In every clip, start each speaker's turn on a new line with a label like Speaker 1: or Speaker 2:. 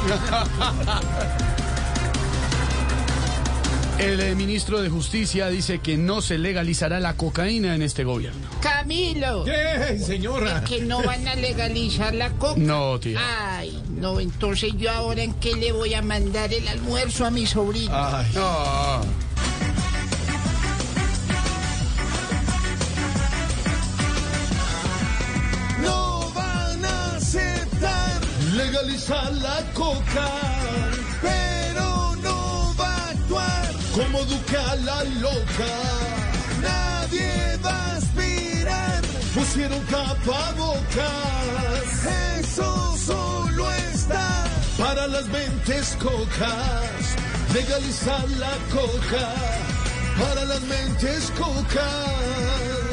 Speaker 1: El eh, ministro de Justicia dice que no se legalizará la cocaína en este gobierno.
Speaker 2: Camilo.
Speaker 3: ¿Qué, señora?
Speaker 2: Que no van a legalizar la coca.
Speaker 1: No, tío.
Speaker 2: Ay, no, entonces yo ahora en qué le voy a mandar el almuerzo a mi sobrino.
Speaker 3: Ay. Legalizar la coca, pero no va a actuar como Duque a la loca. Nadie va a aspirar, pusieron tapabocas. Eso solo está para las mentes cocas. Legalizar la coca para las mentes cocas.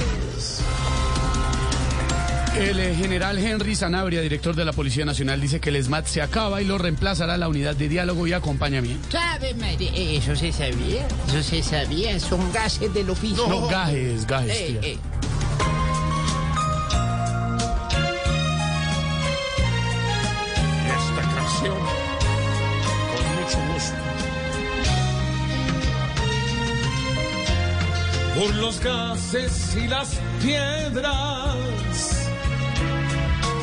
Speaker 1: El eh, general Henry Sanabria, director de la Policía Nacional, dice que el SMAT se acaba y lo reemplazará la unidad de diálogo y acompañamiento.
Speaker 2: ¿Sabe, María? Eh, Eso se sabía. Eso se sabía. Son gases del oficio.
Speaker 1: No, gajes, gajes,
Speaker 2: Eh,
Speaker 1: tío.
Speaker 2: eh.
Speaker 3: esta canción con mucho gusto. Por los gases y las piedras,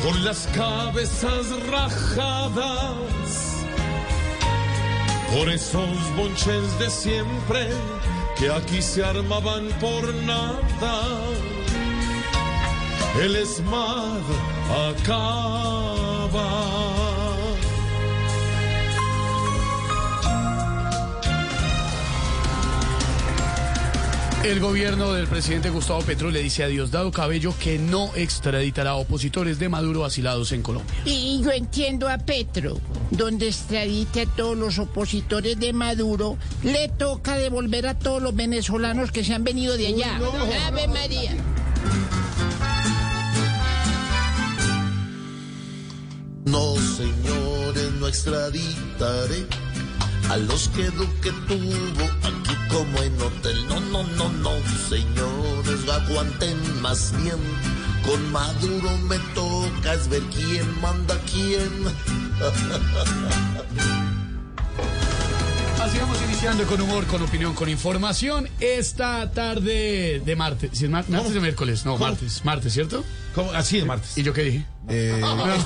Speaker 3: por las cabezas rajadas, por esos bonches de siempre que aquí se armaban por nada. El ESMAD acaba.
Speaker 1: El gobierno del presidente Gustavo Petro le dice a Diosdado Cabello que no extraditará a opositores de Maduro asilados en Colombia.
Speaker 2: Y yo entiendo a Petro, donde extradite a todos los opositores de Maduro, le toca devolver a todos los venezolanos que se han venido de allá. Ave María.
Speaker 4: No, señores, no extraditaré a los que Duque tuvo aquí aguanten más bien. Con Maduro me toca es ver quién manda quién.
Speaker 1: Así vamos iniciando con humor, con opinión, con información esta tarde de martes. ¿Sí es mar- ¿Martes o miércoles? No, martes. Martes, ¿cierto?
Speaker 3: ¿Cómo? Así de martes.
Speaker 1: ¿Y yo qué dije? Bienvenidos.